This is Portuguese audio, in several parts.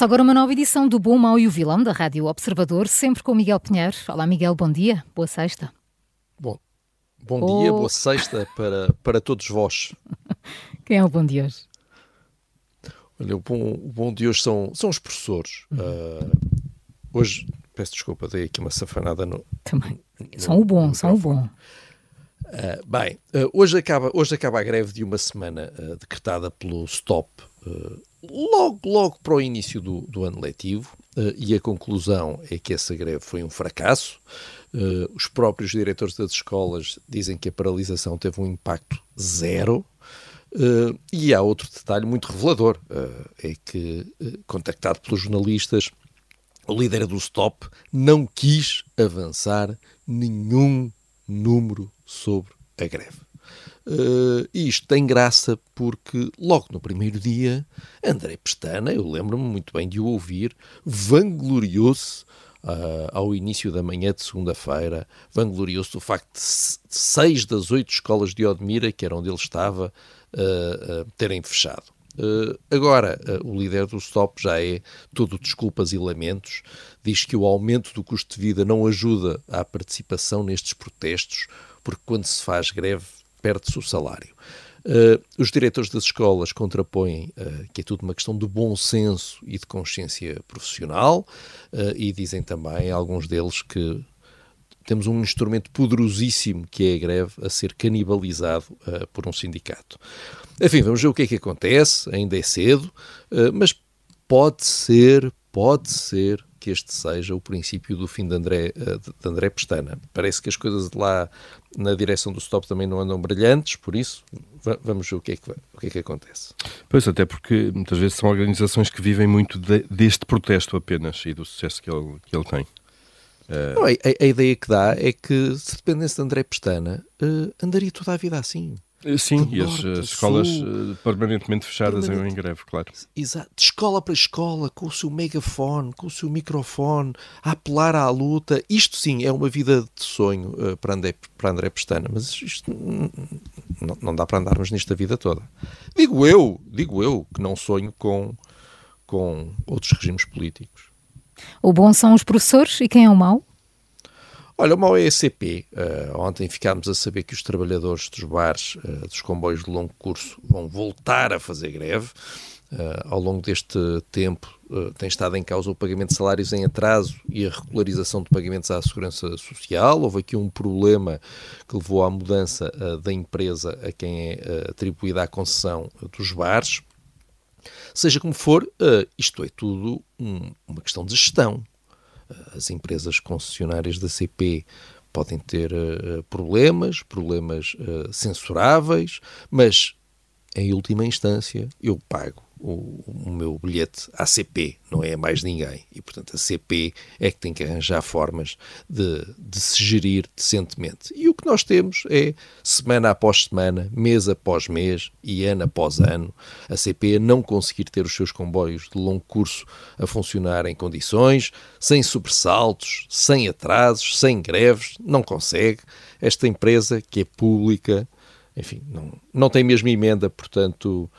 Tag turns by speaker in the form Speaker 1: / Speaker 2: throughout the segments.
Speaker 1: Começa agora uma nova edição do Bom, Mau e o Vilão da Rádio Observador, sempre com Miguel Pinheiro. Olá, Miguel, bom dia, boa sexta.
Speaker 2: Bom, bom oh. dia, boa sexta para, para todos vós.
Speaker 1: Quem é o bom de hoje?
Speaker 2: Olha, o bom, o bom de hoje são, são os professores. Uh, hoje, peço desculpa, dei aqui uma safanada no.
Speaker 1: Também. No, são o bom, são o bom.
Speaker 2: Uh, bem, uh, hoje, acaba, hoje acaba a greve de uma semana decretada pelo STOP logo, logo para o início do, do ano letivo, uh, e a conclusão é que essa greve foi um fracasso. Uh, os próprios diretores das escolas dizem que a paralisação teve um impacto zero. Uh, e há outro detalhe muito revelador: é que, contactado pelos jornalistas, o líder do Stop não quis avançar nenhum número sobre a greve. Uh, e isto tem graça porque logo no primeiro dia, André Pestana, eu lembro-me muito bem de o ouvir, vangloriou-se uh, ao início da manhã de segunda-feira, vangloriou-se do facto de seis das oito escolas de Odmira, que era onde ele estava, uh, terem fechado. Agora, o líder do Stop já é todo desculpas e lamentos, diz que o aumento do custo de vida não ajuda à participação nestes protestos, porque quando se faz greve perde-se o salário. Uh, os diretores das escolas contrapõem uh, que é tudo uma questão de bom senso e de consciência profissional uh, e dizem também, alguns deles, que temos um instrumento poderosíssimo que é a greve a ser canibalizado por um sindicato. Enfim, vamos ver o que é que acontece, ainda é cedo, mas pode ser, pode ser que este seja o princípio do fim de André, eh, de André Pestana. Parece que as coisas de lá na direção do stop também não andam brilhantes, por isso vamos ver o que é que, o que, é que acontece.
Speaker 3: Pois, até porque muitas vezes são organizações que vivem muito de, deste protesto apenas e do sucesso que ele, que ele tem.
Speaker 2: Uh... Não, a, a, ideia que dá é que se dependesse de André Pestana, uh, andaria toda a vida assim.
Speaker 3: Eh, sim, e as, as escolas sul, eh, permanentemente fechadas permanente, em greve, claro.
Speaker 2: Exato, de escola para escola, com o seu megafone, com o seu microfone, a apelar à luta. Isto sim é uma vida de sonho uh, para, André, para André Pestana, mas isto não, não dá para andarmos nisto a vida toda. Digo eu, digo eu, que não sonho com, com outros regimes políticos.
Speaker 1: O bom são os professores e quem é o mau?
Speaker 2: Olha, uma OECP, uh, eh, ontem ficámos a saber que os trabalhadores dos bares, uh, dos comboios de longo curso, vão voltar a fazer greve. Uh, ao longo deste tempo tem estado em causa o pagamento de salários em atraso e a regularização de pagamentos à Segurança Social. Houve aqui um problema que levou à mudança da empresa a quem é atribuída a concessão dos bares. Seja como for, isto é tudo um, uma questão de gestão as empresas concessionárias da CP podem ter uh, problemas, problemas uh, censuráveis, mas em última instância eu pago o, o, meu bilhete à CP, não é a mais ninguém. E, portanto, a CP é que tem que arranjar formas de, de se gerir decentemente. E o que nós temos é, semana após semana, mês após mês e ano após ano, a CP não conseguir ter os seus comboios de longo curso a funcionar em condições, sem sobressaltos, sem atrasos, sem greves, não consegue. Esta empresa, que é pública, enfim, não, não tem mesmo emenda, portanto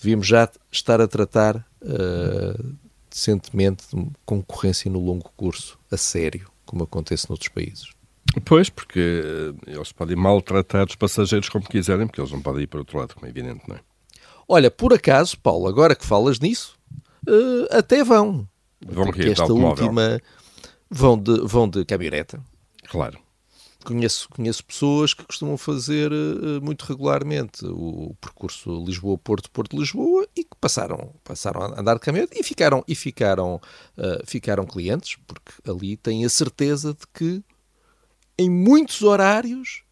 Speaker 2: devíamos já estar a tratar uh, decentemente de concorrência no longo curso, a sério, como acontece noutros países.
Speaker 3: Pois, porque eh, eles podem maltratar os passageiros como quiserem, porque eles não podem ir para outro lado, como é evidente, não é?
Speaker 2: Olha, por acaso, Paulo, agora que falas nisso, uh, até vão.
Speaker 3: Vão porque esta última
Speaker 2: vão de, vão de caminhoneta.
Speaker 3: Claro
Speaker 2: conheço, conheço pessoas que costumam fazer uh, muito regularmente o percurso Lisboa-Porto, Porto-Lisboa e que passaram, passaram a andar de caminhonete e ficaram, e ficaram, uh, ficaram clientes, porque ali têm a certeza de que em muitos horários,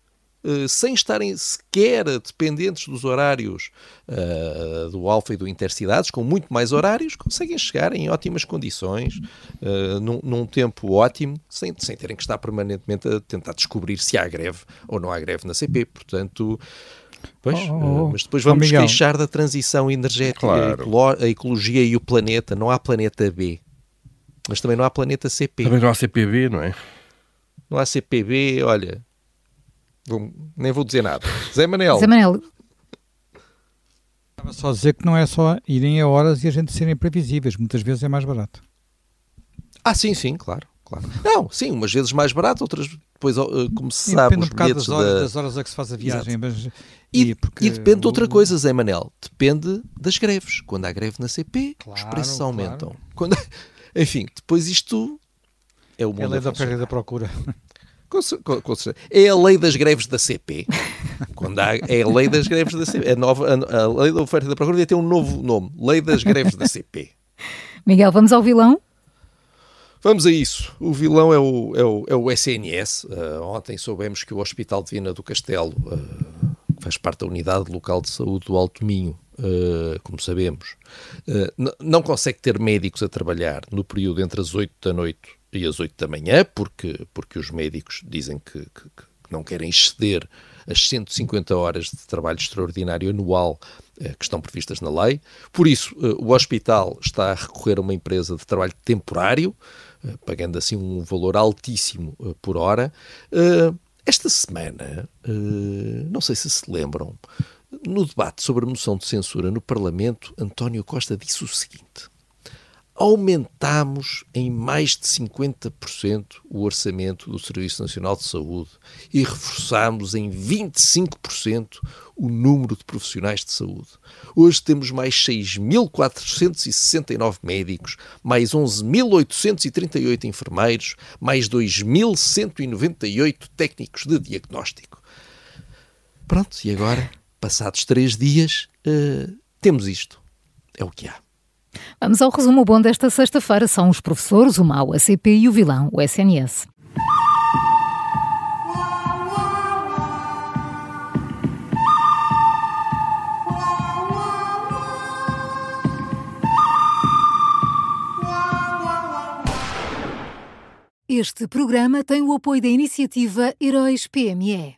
Speaker 2: sem estarem sequer dependentes dos horários uh, do Alfa e do Intercidades, com muito mais horários, conseguem chegar em ótimas condições, uh, num, num, tempo ótimo, sem, sem terem que estar permanentemente a tentar descobrir se há greve ou não há greve na CP. Portanto, Pois, oh, oh, oh. mas depois vamos oh, queixar da transição energética, claro. a ecologia e o planeta. Não há planeta B. Mas também não há planeta CP.
Speaker 3: Também não há CPB, não é?
Speaker 2: Não há CPB, olha. Vou, nem vou dizer nada. Zé Manel.
Speaker 1: Zé Manel.
Speaker 4: Estava só a dizer que não é só irem a horas e a gente serem previsíveis. Muitas vezes é mais barato.
Speaker 2: Ah, sim, sim, claro. claro. Não, sim, umas vezes mais barato, outras depois, como se sabe,
Speaker 4: depende um bocado das horas, da... das horas a que se faz a viagem. Mas,
Speaker 2: e, e, porque... e, depende de outra coisa, Zé Manel. Depende das greves. Quando há greve na CP, claro, os preços aumentam. Claro. Quando... Enfim, depois isto é o mundo. É a
Speaker 4: lei da e da procura.
Speaker 2: Com, com, com, é a lei das greves da CP. Quando há, é a lei das greves da CP. A, nova, a, a lei da oferta e da procura devia ter um novo nome. Lei das greves da CP.
Speaker 1: Miguel, vamos ao vilão?
Speaker 2: Vamos a isso. O vilão é o, é o, é o SNS. Uh, ah, ontem soubemos que o Hospital de Vina do Castelo uh, faz parte da unidade local de saúde do Alto Minho uh, como sabemos, não consegue ter médicos a trabalhar no período entre as 8 da noite e as 8 da manhã, porque, porque os médicos dizem que, que, que não querem exceder as 150 horas de trabalho extraordinário anual uh, que estão previstas na lei. Por isso, o hospital está a recorrer a uma empresa de trabalho temporário, pagando assim um valor altíssimo por hora. Esta semana, não sei se se lembram, no debate sobre a moção de censura no Parlamento, António Costa disse o seguinte: aumentamos em mais de 50% o orçamento do Serviço Nacional de Saúde e reforçamos em 25% o número de profissionais de saúde. Hoje temos mais 6.469 médicos, mais 11.838 enfermeiros, mais 2.198 técnicos de diagnóstico. Pronto, e agora? passados três dias, uh, temos isto. É o que há.
Speaker 1: Vamos ao resumo bom desta sexta-feira. São os professores, o mau, a CP e o vilão, o SNS. Este programa tem o apoio da iniciativa Heróis PME.